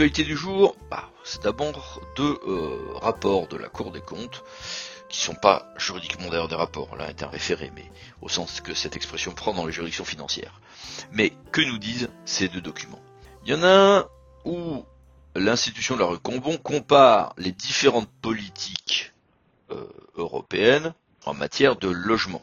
L'actualité du jour, bah, c'est d'abord deux euh, rapports de la Cour des comptes, qui sont pas juridiquement d'ailleurs des rapports, là est un référé, mais au sens que cette expression prend dans les juridictions financières. Mais que nous disent ces deux documents? Il y en a un où l'institution de la rue Combon compare les différentes politiques euh, européennes en matière de logement.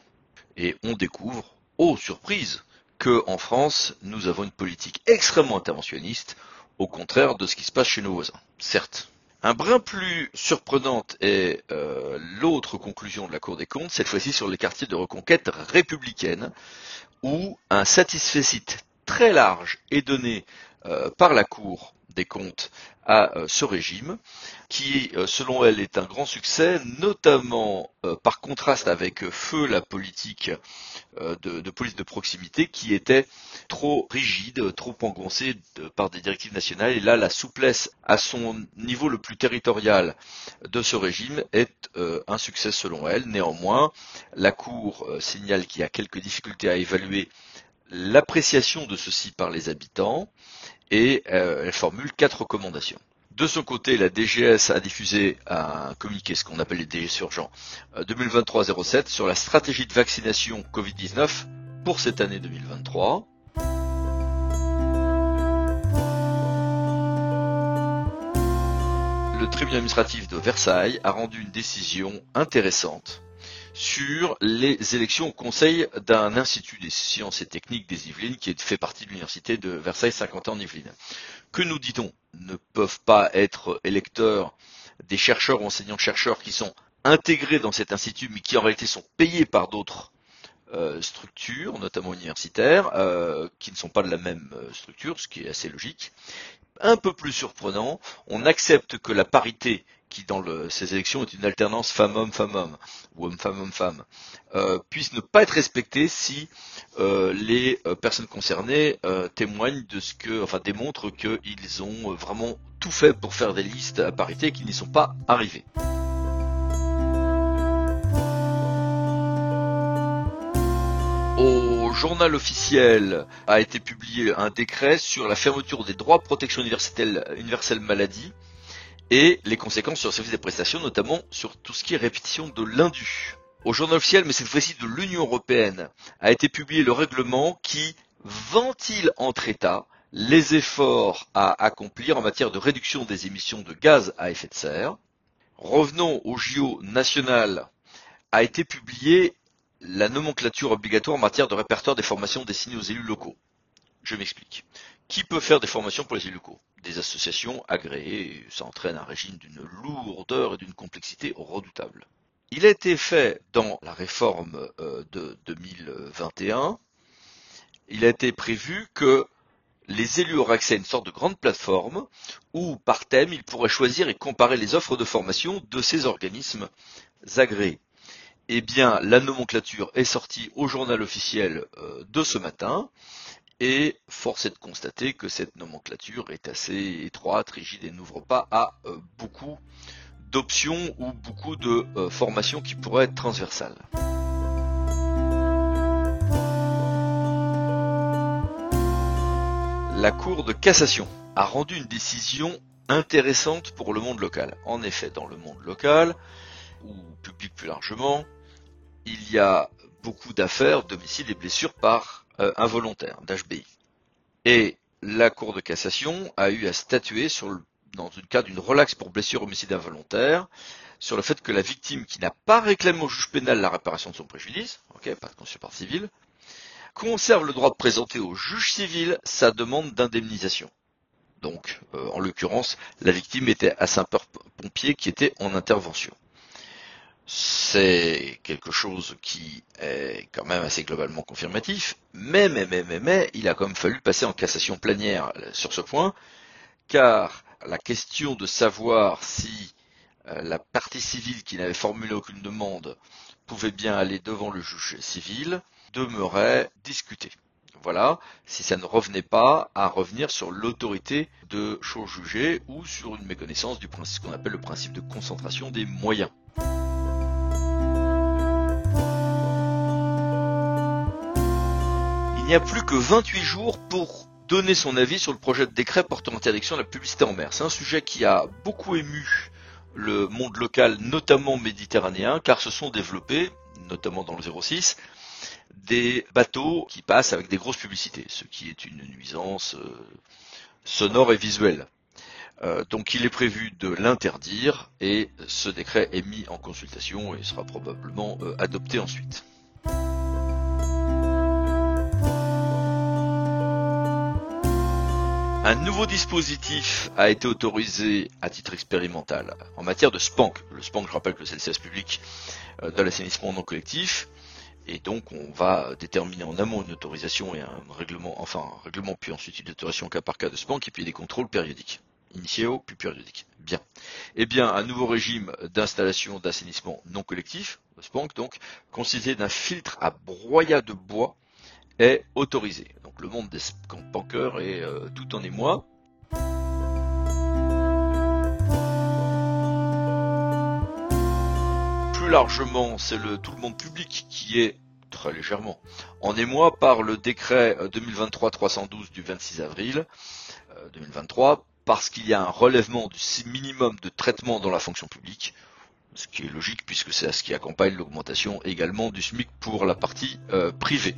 Et on découvre, oh surprise, que en France, nous avons une politique extrêmement interventionniste, au contraire de ce qui se passe chez nos voisins. Certes. Un brin plus surprenante est euh, l'autre conclusion de la Cour des comptes, cette fois-ci sur les quartiers de reconquête républicaine, où un satisfait très large est donné euh, par la Cour des comptes à euh, ce régime, qui euh, selon elle est un grand succès, notamment euh, par contraste avec feu la politique de, police de proximité qui était trop rigide, trop engoncée par des directives nationales. Et là, la souplesse à son niveau le plus territorial de ce régime est un succès selon elle. Néanmoins, la Cour signale qu'il y a quelques difficultés à évaluer l'appréciation de ceci par les habitants et euh, elle formule quatre recommandations. De son côté, la DGS a diffusé un communiqué, ce qu'on appelle les DGS urgents, 2023-07 euh, sur la stratégie de vaccination Covid-19 pour cette année 2023. Le tribunal administratif de Versailles a rendu une décision intéressante sur les élections au conseil d'un institut des sciences et techniques des Yvelines qui fait partie de l'université de Versailles 50 ans en Yvelines. Que nous dit-on Ne peuvent pas être électeurs des chercheurs ou enseignants-chercheurs qui sont intégrés dans cet institut mais qui en réalité sont payés par d'autres euh, structures, notamment universitaires, euh, qui ne sont pas de la même euh, structure, ce qui est assez logique. Un peu plus surprenant, on accepte que la parité qui dans ces élections est une alternance femme-homme, femme-homme, ou homme-femme, homme-femme, euh, puisse ne pas être respectée si euh, les euh, personnes concernées témoignent de ce que, enfin démontrent qu'ils ont vraiment tout fait pour faire des listes à parité et qu'ils n'y sont pas arrivés. Au journal officiel a été publié un décret sur la fermeture des droits de protection universelle maladie et les conséquences sur le service des prestations, notamment sur tout ce qui est répétition de l'indu. Au journal officiel, mais cette fois-ci de l'Union européenne, a été publié le règlement qui ventile entre États les efforts à accomplir en matière de réduction des émissions de gaz à effet de serre. Revenons au JO national, a été publié la nomenclature obligatoire en matière de répertoire des formations destinées aux élus locaux. Je m'explique. Qui peut faire des formations pour les élus locaux Des associations agréées, ça entraîne un régime d'une lourdeur et d'une complexité redoutable. Il a été fait dans la réforme euh, de 2021, il a été prévu que les élus auraient accès à une sorte de grande plateforme où, par thème, ils pourraient choisir et comparer les offres de formation de ces organismes agréés. Eh bien, la nomenclature est sortie au journal officiel euh, de ce matin et force est de constater que cette nomenclature est assez étroite, rigide et n'ouvre pas à euh, beaucoup d'options ou beaucoup de euh, formations qui pourraient être transversales. La Cour de cassation a rendu une décision intéressante pour le monde local. En effet, dans le monde local, ou public plus largement, il y a beaucoup d'affaires, domiciles et blessures par euh, involontaire d'HBI. Et la Cour de cassation a eu à statuer sur dans le cas d'une relaxe pour blessure homicide involontaire sur le fait que la victime qui n'a pas réclamé au juge pénal la réparation de son préjudice, ok, pas de contrepartie civile, conserve le droit de présenter au juge civil sa demande d'indemnisation. Donc, euh, en l'occurrence, la victime était à Saint-Peur-Pompier qui était en intervention c'est quelque chose qui est quand même assez globalement confirmatif, mais, mais, mais, mais, mais, il a quand même fallu passer en cassation plénière sur ce point, car la question de savoir si euh, la partie civile qui n'avait formulé aucune demande pouvait bien aller devant le juge civil demeurait discutée. Voilà, si ça ne revenait pas à revenir sur l'autorité de chose jugée ou sur une méconnaissance du principe qu'on appelle le principe de concentration des moyens. N'y a plus que 28 jours pour donner son avis sur le projet de décret portant interdiction de la publicité en mer. C'est un sujet qui a beaucoup ému le monde local, notamment méditerranéen, car se sont développés, notamment dans le 06, des bateaux qui passent avec des grosses publicités, ce qui est une nuisance euh, sonore et visuelle. Euh, donc il est prévu de l'interdire et ce décret est mis en consultation et sera probablement euh, adopté ensuite. Un nouveau dispositif a été autorisé à titre expérimental en matière de SPANC. Le SPANC, je rappelle que c'est le service public euh, de l'assainissement non collectif. Et donc on va déterminer en amont une autorisation et un règlement, enfin un règlement, puis ensuite une autorisation cas par cas de SPANC et puis des contrôles périodiques. Initiaux, puis périodiques. Bien. Eh bien, un nouveau régime d'installation d'assainissement non collectif, SPANC donc, constitué d'un filtre à broyat de bois est autorisé. Donc le monde des spankers est euh, tout en émoi. Plus largement, c'est le tout le monde public qui est très légèrement en émoi par le décret 2023-312 euh, du 26 avril 2023 euh, parce qu'il y a un relèvement du minimum de traitement dans la fonction publique, ce qui est logique puisque c'est ce qui accompagne l'augmentation également du SMIC pour la partie privée.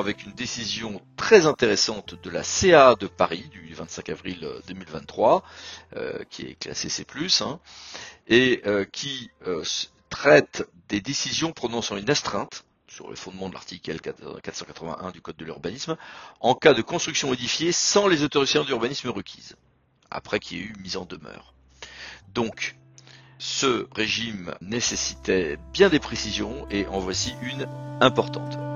Avec une décision très intéressante de la CA de Paris du 25 avril 2023, euh, euh, qui est classée C+, hein, et euh, qui traite des décisions prononçant une astreinte sur le fondement de l'article 481 du Code de l'urbanisme, en cas de construction édifiée sans les autorisations d'urbanisme requises, après qu'il y ait eu mise en demeure. Donc, ce régime nécessitait bien des précisions et en voici une importante.